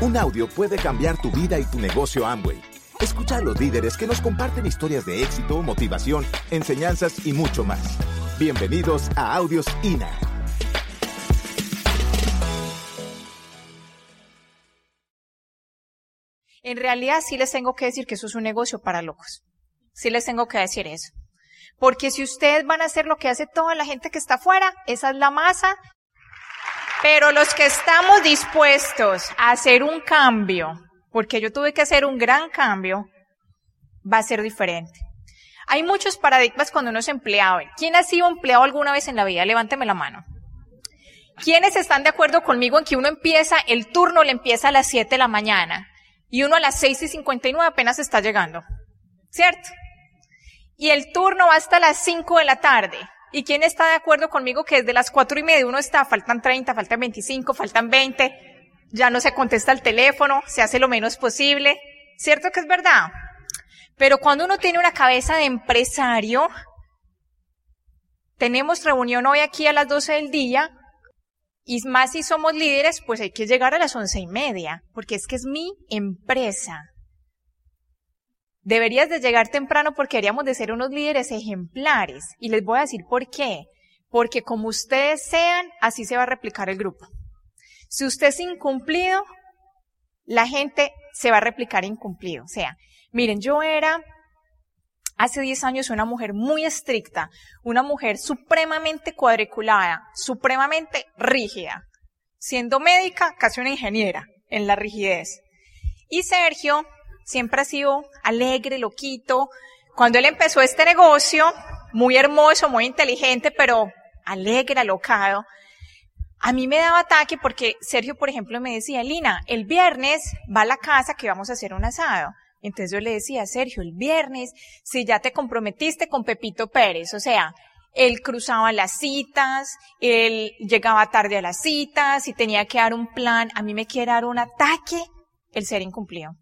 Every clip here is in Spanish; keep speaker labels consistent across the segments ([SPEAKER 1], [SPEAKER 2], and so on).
[SPEAKER 1] Un audio puede cambiar tu vida y tu negocio Amway. Escucha a los líderes que nos comparten historias de éxito, motivación, enseñanzas y mucho más. Bienvenidos a Audios INA.
[SPEAKER 2] En realidad sí les tengo que decir que eso es un negocio para locos. Sí les tengo que decir eso. Porque si ustedes van a hacer lo que hace toda la gente que está afuera, esa es la masa. Pero los que estamos dispuestos a hacer un cambio, porque yo tuve que hacer un gran cambio, va a ser diferente. Hay muchos paradigmas cuando uno es empleado. ¿Quién ha sido empleado alguna vez en la vida? Levánteme la mano. ¿Quiénes están de acuerdo conmigo en que uno empieza, el turno le empieza a las 7 de la mañana y uno a las 6 y 59 apenas está llegando? ¿Cierto? Y el turno va hasta las 5 de la tarde. ¿Y quién está de acuerdo conmigo que desde las 4 y media uno está, faltan 30, faltan 25, faltan 20, ya no se contesta el teléfono, se hace lo menos posible? ¿Cierto que es verdad? Pero cuando uno tiene una cabeza de empresario, tenemos reunión hoy aquí a las 12 del día, y más si somos líderes, pues hay que llegar a las once y media, porque es que es mi empresa. Deberías de llegar temprano porque deberíamos de ser unos líderes ejemplares. Y les voy a decir por qué. Porque como ustedes sean, así se va a replicar el grupo. Si usted es incumplido, la gente se va a replicar incumplido. O sea, miren, yo era hace 10 años una mujer muy estricta, una mujer supremamente cuadriculada, supremamente rígida, siendo médica, casi una ingeniera en la rigidez. Y Sergio siempre ha sido alegre, loquito. Cuando él empezó este negocio, muy hermoso, muy inteligente, pero alegre, alocado, a mí me daba ataque porque Sergio, por ejemplo, me decía, Lina, el viernes va a la casa que vamos a hacer un asado. Entonces yo le decía, Sergio, el viernes, si ya te comprometiste con Pepito Pérez, o sea, él cruzaba las citas, él llegaba tarde a las citas, si tenía que dar un plan, a mí me quiere dar un ataque, el ser incumplido.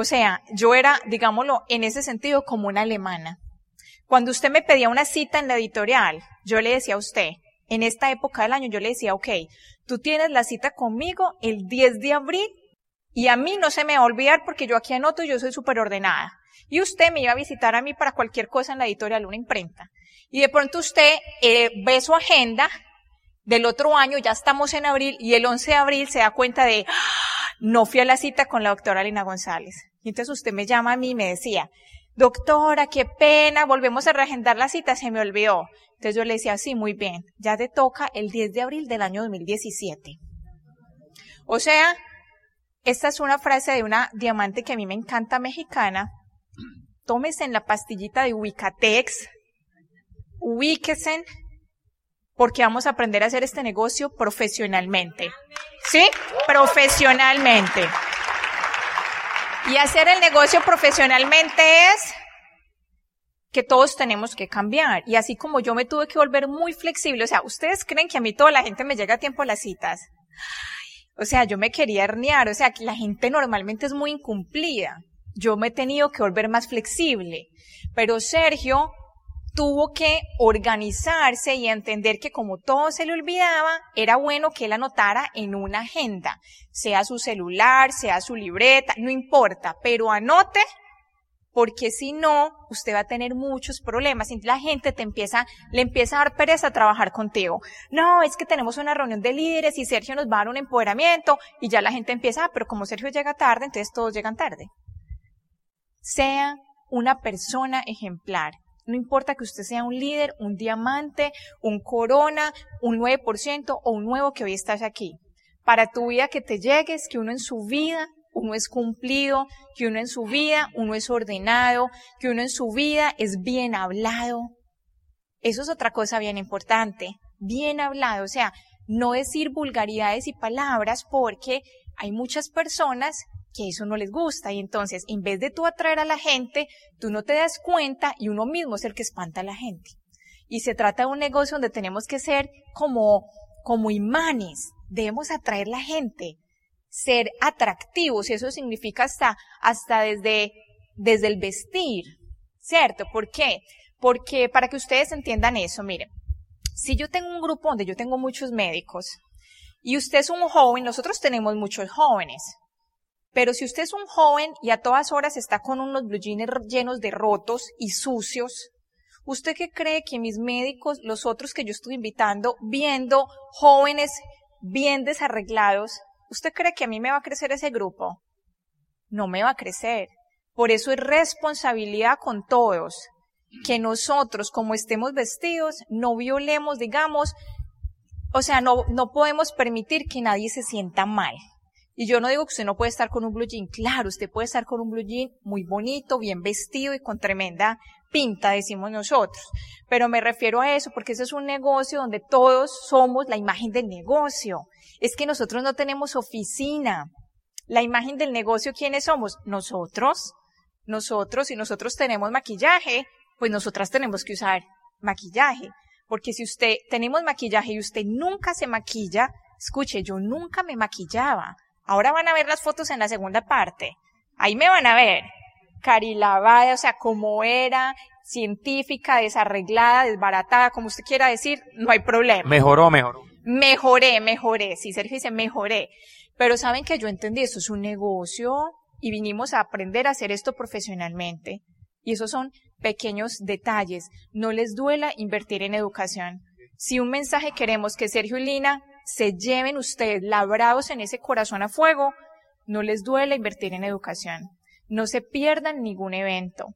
[SPEAKER 2] O sea, yo era, digámoslo, en ese sentido como una alemana. Cuando usted me pedía una cita en la editorial, yo le decía a usted, en esta época del año, yo le decía, ok, tú tienes la cita conmigo el 10 de abril y a mí no se me va a olvidar porque yo aquí anoto y yo soy súper ordenada. Y usted me iba a visitar a mí para cualquier cosa en la editorial, una imprenta. Y de pronto usted eh, ve su agenda del otro año, ya estamos en abril, y el 11 de abril se da cuenta de, ¡Ah! no fui a la cita con la doctora Lina González. Y entonces usted me llama a mí y me decía, doctora, qué pena, volvemos a reagendar la cita, se me olvidó. Entonces yo le decía, sí, muy bien, ya te toca el 10 de abril del año 2017. O sea, esta es una frase de una diamante que a mí me encanta mexicana. Tómese en la pastillita de Ubicatex, ubíquesen, porque vamos a aprender a hacer este negocio profesionalmente. ¿Sí? Profesionalmente. Y hacer el negocio profesionalmente es que todos tenemos que cambiar. Y así como yo me tuve que volver muy flexible, o sea, ¿ustedes creen que a mí toda la gente me llega a tiempo a las citas? O sea, yo me quería herniar, o sea, que la gente normalmente es muy incumplida. Yo me he tenido que volver más flexible. Pero Sergio tuvo que organizarse y entender que como todo se le olvidaba, era bueno que él anotara en una agenda, sea su celular, sea su libreta, no importa, pero anote porque si no, usted va a tener muchos problemas. Y la gente te empieza, le empieza a dar pereza a trabajar contigo. No, es que tenemos una reunión de líderes y Sergio nos va a dar un empoderamiento y ya la gente empieza, ah, pero como Sergio llega tarde, entonces todos llegan tarde. Sea una persona ejemplar. No importa que usted sea un líder, un diamante, un corona, un 9% o un nuevo que hoy estás aquí. Para tu vida que te llegues, que uno en su vida uno es cumplido, que uno en su vida, uno es ordenado, que uno en su vida es bien hablado. Eso es otra cosa bien importante, bien hablado, o sea, no decir vulgaridades y palabras porque hay muchas personas que eso no les gusta y entonces en vez de tú atraer a la gente, tú no te das cuenta y uno mismo es el que espanta a la gente. Y se trata de un negocio donde tenemos que ser como, como imanes, debemos atraer la gente, ser atractivos y eso significa hasta, hasta desde, desde el vestir, ¿cierto? ¿Por qué? Porque para que ustedes entiendan eso, miren, si yo tengo un grupo donde yo tengo muchos médicos y usted es un joven, nosotros tenemos muchos jóvenes, pero si usted es un joven y a todas horas está con unos blue jeans llenos de rotos y sucios, ¿usted qué cree que mis médicos, los otros que yo estoy invitando, viendo jóvenes bien desarreglados, ¿usted cree que a mí me va a crecer ese grupo? No me va a crecer. Por eso es responsabilidad con todos que nosotros, como estemos vestidos, no violemos, digamos, o sea, no, no podemos permitir que nadie se sienta mal. Y yo no digo que usted no puede estar con un blue jean. Claro, usted puede estar con un blue jean muy bonito, bien vestido y con tremenda pinta, decimos nosotros. Pero me refiero a eso porque ese es un negocio donde todos somos la imagen del negocio. Es que nosotros no tenemos oficina. La imagen del negocio, ¿quiénes somos? Nosotros. Nosotros, si nosotros tenemos maquillaje, pues nosotras tenemos que usar maquillaje. Porque si usted tenemos maquillaje y usted nunca se maquilla, escuche, yo nunca me maquillaba. Ahora van a ver las fotos en la segunda parte. Ahí me van a ver. Carilavada, o sea, como era, científica, desarreglada, desbaratada, como usted quiera decir, no hay problema.
[SPEAKER 3] Mejoró, mejoró.
[SPEAKER 2] Mejoré, mejoré. Sí, Sergio dice, mejoré. Pero saben que yo entendí, esto es un negocio y vinimos a aprender a hacer esto profesionalmente. Y esos son pequeños detalles. No les duela invertir en educación. Si un mensaje queremos que Sergio y Lina se lleven ustedes labrados en ese corazón a fuego, no les duele invertir en educación. No se pierdan ningún evento.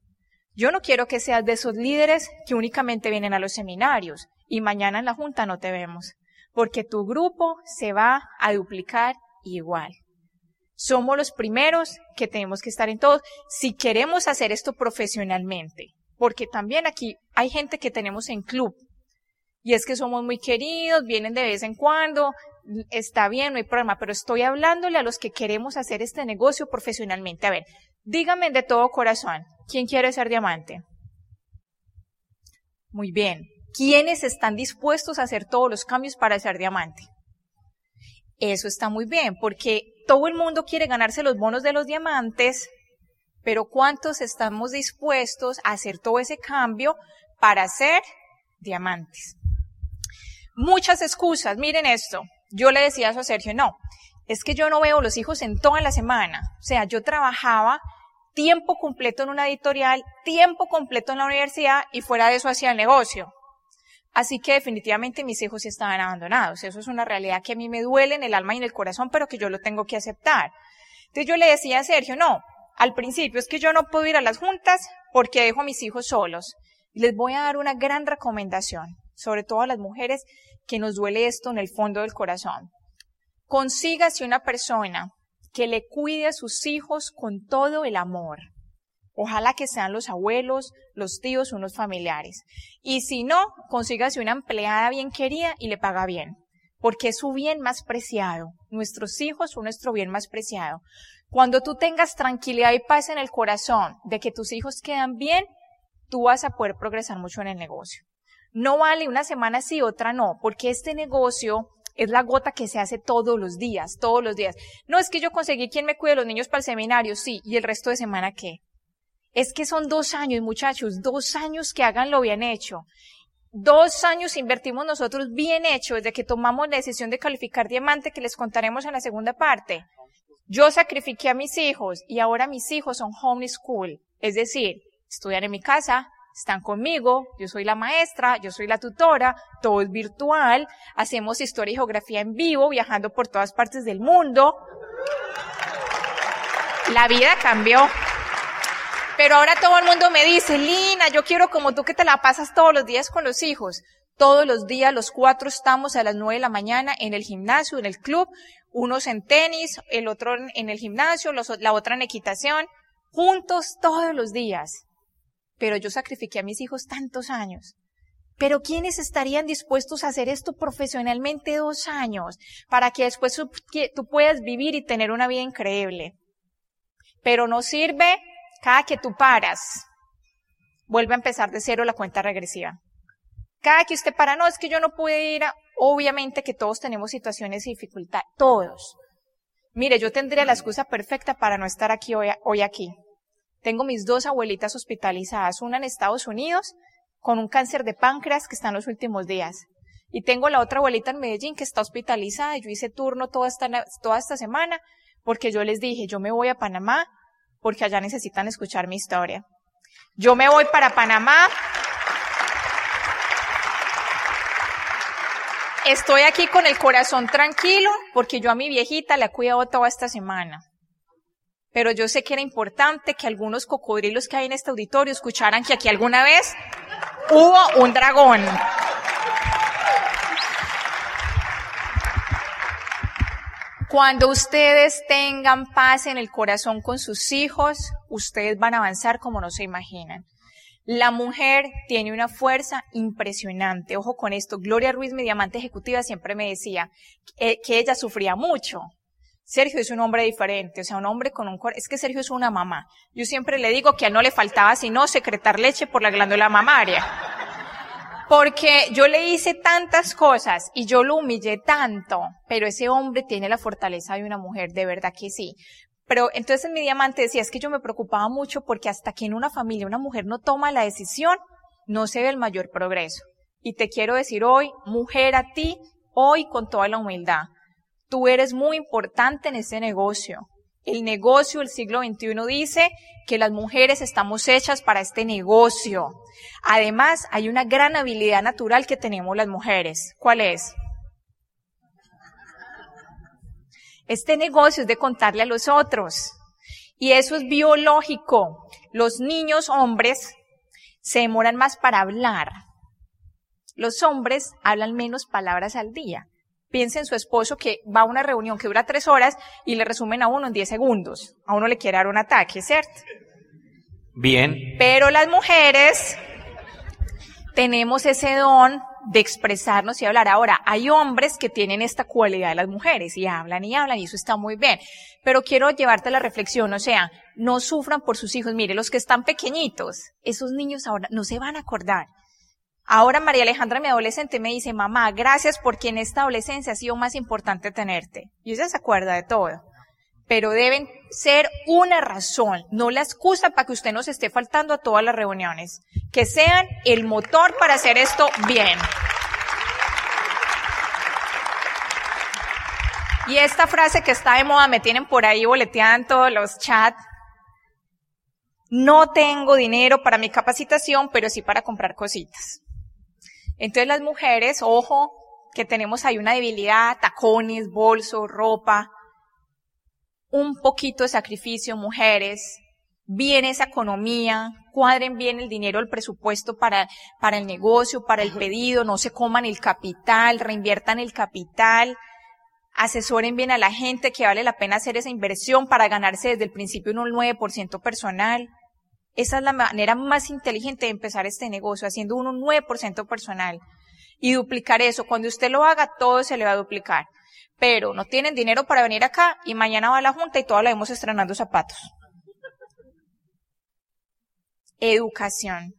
[SPEAKER 2] Yo no quiero que seas de esos líderes que únicamente vienen a los seminarios y mañana en la junta no te vemos, porque tu grupo se va a duplicar igual. Somos los primeros que tenemos que estar en todos si queremos hacer esto profesionalmente, porque también aquí hay gente que tenemos en club y es que somos muy queridos, vienen de vez en cuando, está bien, no hay problema, pero estoy hablándole a los que queremos hacer este negocio profesionalmente. A ver, díganme de todo corazón, ¿quién quiere ser diamante? Muy bien. ¿Quiénes están dispuestos a hacer todos los cambios para ser diamante? Eso está muy bien, porque todo el mundo quiere ganarse los bonos de los diamantes, pero ¿cuántos estamos dispuestos a hacer todo ese cambio para ser diamantes? Muchas excusas. Miren esto. Yo le decía eso a Sergio, no, es que yo no veo los hijos en toda la semana. O sea, yo trabajaba tiempo completo en una editorial, tiempo completo en la universidad y fuera de eso hacía el negocio. Así que definitivamente mis hijos estaban abandonados. Eso es una realidad que a mí me duele en el alma y en el corazón, pero que yo lo tengo que aceptar. Entonces yo le decía a Sergio, no, al principio es que yo no puedo ir a las juntas porque dejo a mis hijos solos. Les voy a dar una gran recomendación sobre todo a las mujeres que nos duele esto en el fondo del corazón. Consígase una persona que le cuide a sus hijos con todo el amor. Ojalá que sean los abuelos, los tíos, unos familiares. Y si no, consígase una empleada bien querida y le paga bien. Porque es su bien más preciado. Nuestros hijos son nuestro bien más preciado. Cuando tú tengas tranquilidad y paz en el corazón de que tus hijos quedan bien, tú vas a poder progresar mucho en el negocio. No vale una semana sí, otra no, porque este negocio es la gota que se hace todos los días, todos los días. No es que yo conseguí quien me cuide los niños para el seminario, sí, y el resto de semana qué. Es que son dos años, muchachos, dos años que hagan lo bien hecho. Dos años invertimos nosotros bien hecho desde que tomamos la decisión de calificar diamante que les contaremos en la segunda parte. Yo sacrifiqué a mis hijos y ahora mis hijos son homeschool, es decir, estudian en mi casa, están conmigo, yo soy la maestra, yo soy la tutora, todo es virtual, hacemos historia y geografía en vivo, viajando por todas partes del mundo. La vida cambió. Pero ahora todo el mundo me dice, Lina, yo quiero como tú que te la pasas todos los días con los hijos. Todos los días, los cuatro estamos a las nueve de la mañana en el gimnasio, en el club, unos en tenis, el otro en el gimnasio, la otra en equitación, juntos todos los días pero yo sacrifiqué a mis hijos tantos años. Pero ¿quiénes estarían dispuestos a hacer esto profesionalmente dos años para que después tú puedas vivir y tener una vida increíble? Pero no sirve cada que tú paras. Vuelve a empezar de cero la cuenta regresiva. Cada que usted para, no, es que yo no pude ir, obviamente que todos tenemos situaciones de dificultad, todos. Mire, yo tendría la excusa perfecta para no estar aquí hoy, hoy aquí. Tengo mis dos abuelitas hospitalizadas, una en Estados Unidos con un cáncer de páncreas que está en los últimos días Y tengo la otra abuelita en Medellín que está hospitalizada. Yo hice turno toda esta, toda esta semana porque yo les dije, yo me voy a Panamá porque allá necesitan escuchar mi historia. Yo me voy para Panamá. Estoy aquí con el corazón tranquilo porque yo a mi viejita la he cuidado toda esta semana. Pero yo sé que era importante que algunos cocodrilos que hay en este auditorio escucharan que aquí alguna vez hubo un dragón. Cuando ustedes tengan paz en el corazón con sus hijos, ustedes van a avanzar como no se imaginan. La mujer tiene una fuerza impresionante. Ojo con esto. Gloria Ruiz, mi diamante ejecutiva, siempre me decía que, ella sufría mucho. Sergio es un hombre diferente, o sea, un hombre con un es que Sergio es una mamá. Yo siempre le digo que a no le faltaba sino secretar leche por la glándula mamaria porque yo le hice tantas cosas y yo lo humillé tanto, pero ese hombre tiene la fortaleza de una mujer, de verdad que sí. Pero entonces mi diamante decía, es que yo me preocupaba mucho porque hasta que en una familia una mujer no toma la decisión, no se ve el mayor progreso. Y te quiero decir hoy, mujer a ti, hoy con toda la humildad, tú eres muy importante en ese negocio. El negocio del siglo XXI dice que las mujeres estamos hechas para este negocio. Además, hay una gran habilidad natural que tenemos las mujeres. ¿Cuál es? Este negocio es de contarle a los otros. Y eso es biológico. Los niños hombres se demoran más para hablar. Los hombres hablan menos palabras al día. Piensa en su esposo que va a una reunión que dura tres horas y le resumen a uno en diez segundos. A uno le quiere dar un ataque, ¿cierto?
[SPEAKER 3] Bien.
[SPEAKER 2] Pero las mujeres tenemos ese don de expresarnos y hablar. Ahora, hay hombres que tienen esta cualidad de las mujeres y hablan y hablan y eso está muy bien. Pero quiero llevarte a la reflexión, o sea, no sufran por sus hijos. Mire, los que están pequeñitos, esos niños ahora no se van a acordar. Ahora María Alejandra, mi adolescente, me dice, mamá, gracias porque en esta adolescencia ha sido más importante tenerte. Y ella se acuerda de todo. Pero deben ser una razón, no la excusa para que usted nos esté faltando a todas las reuniones. Que sean el motor para hacer esto bien. Y esta frase que está de moda, me tienen por ahí boleteando todos los chats. No tengo dinero para mi capacitación, pero sí para comprar cositas. Entonces las mujeres, ojo, que tenemos ahí una debilidad, tacones, bolso, ropa, un poquito de sacrificio, mujeres, bien esa economía, cuadren bien el dinero, el presupuesto para, para el negocio, para el pedido, no se coman el capital, reinviertan el capital, asesoren bien a la gente que vale la pena hacer esa inversión para ganarse desde el principio un 9% personal. Esa es la manera más inteligente de empezar este negocio, haciendo un 9% personal. Y duplicar eso. Cuando usted lo haga, todo se le va a duplicar. Pero no tienen dinero para venir acá y mañana va a la junta y todos la vemos estrenando zapatos. Educación.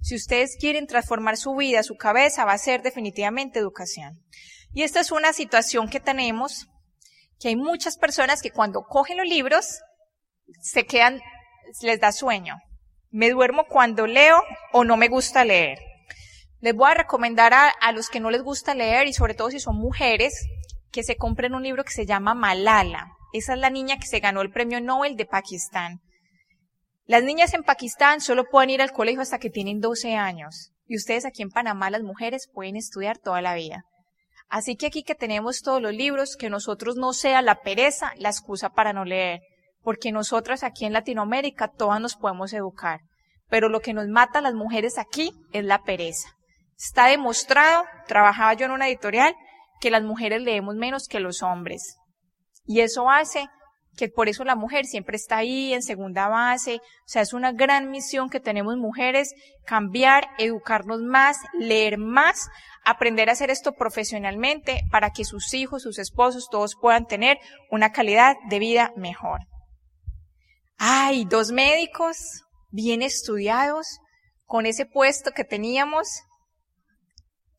[SPEAKER 2] Si ustedes quieren transformar su vida, su cabeza, va a ser definitivamente educación. Y esta es una situación que tenemos, que hay muchas personas que cuando cogen los libros, se quedan les da sueño. Me duermo cuando leo o no me gusta leer. Les voy a recomendar a, los que no les gusta leer y sobre todo si son mujeres que se compren un libro que se llama Malala. Esa es la niña que se ganó el premio Nobel de Pakistán. Las niñas en Pakistán solo pueden ir al colegio hasta que tienen 12 años. Y ustedes aquí en Panamá, las mujeres, pueden estudiar toda la vida. Así que aquí que tenemos todos los libros, que nosotros no sea la pereza la excusa para no leer porque nosotras aquí en Latinoamérica todas nos podemos educar, pero lo que nos mata a las mujeres aquí es la pereza. Está demostrado, trabajaba yo en una editorial, que las mujeres leemos menos que los hombres. Y eso hace que por eso la mujer siempre está ahí en segunda base. O sea, es una gran misión que tenemos mujeres, cambiar, educarnos más, leer más, aprender a hacer esto profesionalmente para que sus hijos, sus esposos, todos puedan tener una calidad de vida mejor. Ay, dos médicos bien estudiados con ese puesto que teníamos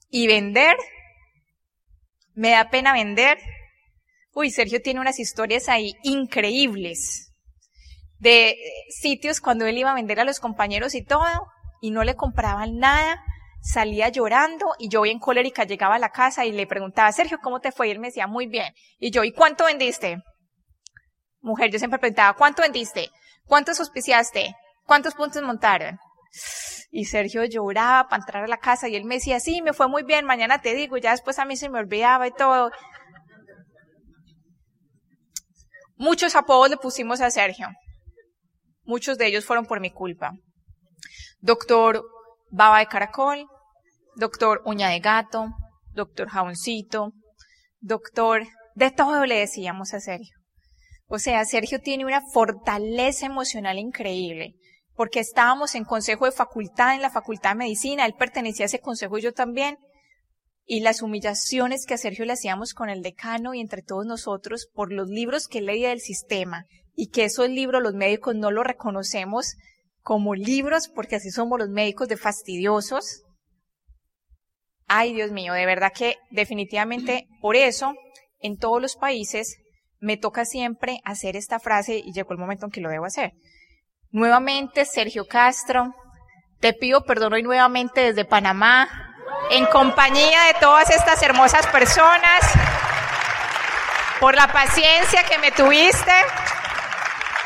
[SPEAKER 2] y vender. Me da pena vender. Uy, Sergio tiene unas historias ahí increíbles de sitios cuando él iba a vender a los compañeros y todo y no le compraban nada salía llorando y yo bien colérica llegaba a la casa y le preguntaba, Sergio, ¿cómo te fue? Y él me decía, muy bien. Y yo, ¿y cuánto vendiste? Mujer, yo siempre preguntaba, ¿cuánto vendiste? ¿Cuántos auspiciaste? ¿Cuántos puntos montaron? Y Sergio lloraba para entrar a la casa y él me decía, sí, me fue muy bien, mañana te digo, ya después a mí se me olvidaba y todo. Muchos apodos le pusimos a Sergio. Muchos de ellos fueron por mi culpa. Doctor Baba de Caracol, Doctor Uña de Gato, Doctor Jaboncito, Doctor, de todo le decíamos a Sergio. O sea, Sergio tiene una fortaleza emocional increíble, porque estábamos en consejo de facultad, en la facultad de medicina, él pertenecía a ese consejo y yo también, y las humillaciones que a Sergio le hacíamos con el decano y entre todos nosotros por los libros que leía del sistema y que esos libros los médicos no los reconocemos como libros porque así somos los médicos de fastidiosos. Ay, Dios mío, de verdad que definitivamente por eso en todos los países me toca siempre hacer esta frase y llegó el momento en que lo debo hacer. Nuevamente, Sergio Castro, te pido perdón hoy nuevamente desde Panamá en compañía de todas estas hermosas personas, por la paciencia que me tuviste,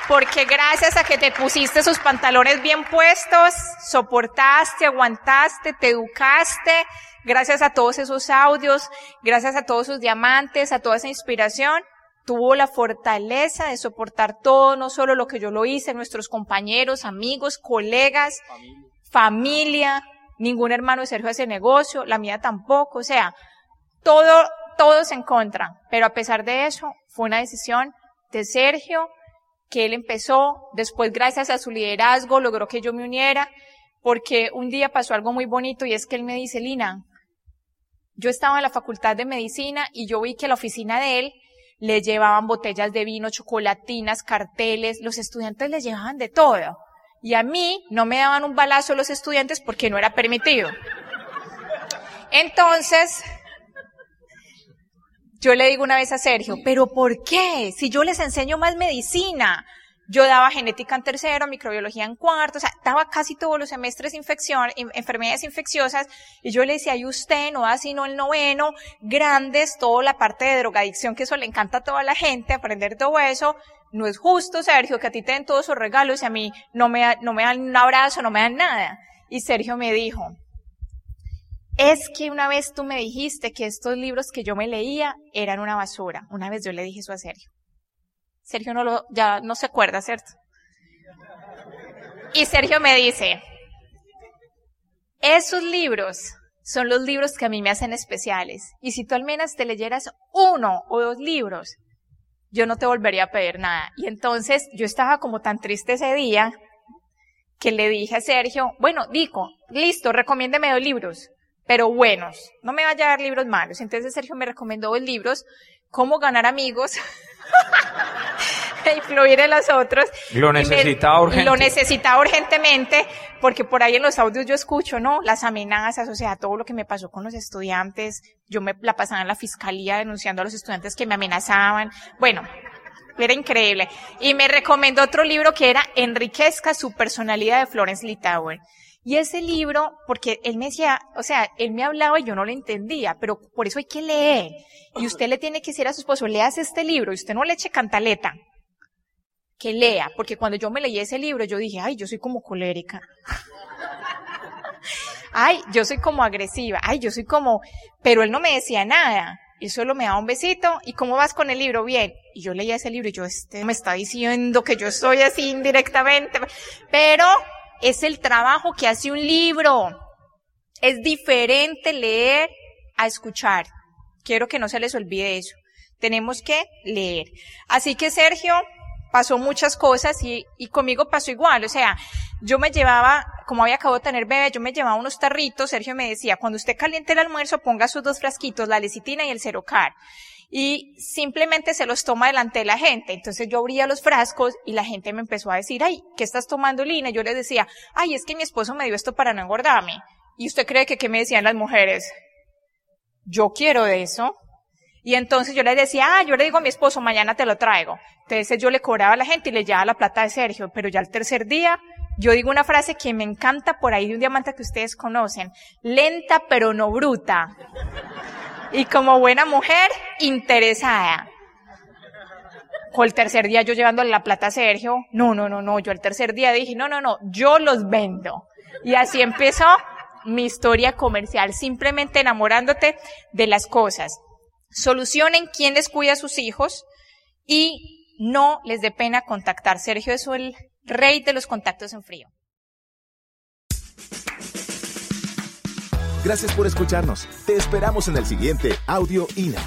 [SPEAKER 2] porque gracias a que te pusiste esos pantalones bien puestos, soportaste, aguantaste, te educaste, gracias a todos esos audios, gracias a todos esos diamantes, a toda esa inspiración, tuvo la fortaleza de soportar todo, no solo lo que yo lo hice, nuestros compañeros, amigos, colegas, familia ningún hermano de Sergio hace negocio, la mía tampoco, o sea, todo, todos en contra. Pero a pesar de eso, fue una decisión de Sergio que él empezó, después gracias a su liderazgo logró que yo me uniera, porque un día pasó algo muy bonito y es que él me dice, Lina, yo estaba en la facultad de medicina y yo vi que la oficina de él le llevaban botellas de vino, chocolatinas, carteles, los estudiantes le llevaban de todo y a mí no me daban un balazo los estudiantes porque no era permitido. Entonces, yo le digo una vez a Sergio, pero ¿por qué? Si yo les enseño más medicina, yo daba genética en tercero, microbiología en cuarto, o sea, daba casi todos los semestres infección, enfermedades infecciosas, y yo le decía, y usted no da sino el noveno, grandes, toda la parte de drogadicción, que eso le encanta a toda la gente, aprender todo eso, no es justo, Sergio, que a ti te den todos esos regalos y a mí no me, no me dan un abrazo, no me dan nada. Y Sergio me dijo, es que una vez tú me dijiste que estos libros que yo me leía eran una basura. Una vez yo le dije eso a Sergio. Sergio no lo, ya no se acuerda, ¿cierto? Y Sergio me dice, esos libros son los libros que a mí me hacen especiales. Y si tú al menos te leyeras uno o dos libros yo no te volvería a pedir nada. Y entonces yo estaba como tan triste ese día que le dije a Sergio, bueno, digo, listo, recomiéndeme dos libros, pero buenos, no me vaya a dar libros malos. Entonces Sergio me recomendó dos libros, Cómo ganar amigos e influir en los otros.
[SPEAKER 3] Lo necesitaba urgentemente.
[SPEAKER 2] Lo necesitaba urgentemente, porque por ahí en los audios yo escucho, ¿no? Las amenazas, o sea, todo lo que me pasó con los estudiantes. Yo me la pasaba en la fiscalía denunciando a los estudiantes que me amenazaban. Bueno, era increíble. Y me recomendó otro libro que era Enriquezca su personalidad de Florence Litauer. Y ese libro, porque él me decía, o sea, él me hablaba y yo no lo entendía, pero por eso hay que leer. Y usted le tiene que decir a su esposo, leas este libro y usted no le eche cantaleta que lea, porque cuando yo me leí ese libro, yo dije, ay, yo soy como colérica. ay, yo soy como agresiva. Ay, yo soy como, pero él no me decía nada. Y solo me daba un besito. ¿Y cómo vas con el libro? Bien. Y yo leía ese libro y yo, este me está diciendo que yo soy así indirectamente. Pero es el trabajo que hace un libro. Es diferente leer a escuchar. Quiero que no se les olvide eso. Tenemos que leer. Así que Sergio, pasó muchas cosas y, y conmigo pasó igual. O sea, yo me llevaba, como había acabado de tener bebé, yo me llevaba unos tarritos. Sergio me decía, cuando usted caliente el almuerzo, ponga sus dos frasquitos, la lecitina y el cerocar. Y simplemente se los toma delante de la gente. Entonces yo abría los frascos y la gente me empezó a decir, ay, ¿qué estás tomando, Lina? Yo les decía, ay, es que mi esposo me dio esto para no engordarme. ¿Y usted cree que qué me decían las mujeres? Yo quiero eso. Y entonces yo le decía, ah, yo le digo a mi esposo, mañana te lo traigo. Entonces yo le cobraba a la gente y le llevaba la plata de Sergio, pero ya el tercer día yo digo una frase que me encanta por ahí de un diamante que ustedes conocen. Lenta pero no bruta. Y como buena mujer, interesada. Con el tercer día yo llevándole la plata a Sergio. No, no, no, no. Yo el tercer día dije, no, no, no, yo los vendo. Y así empezó mi historia comercial, simplemente enamorándote de las cosas. Solucionen quién les cuida a sus hijos y no les dé pena contactar. Sergio es el rey de los contactos en frío.
[SPEAKER 1] Gracias por escucharnos. Te esperamos en el siguiente Audio INA.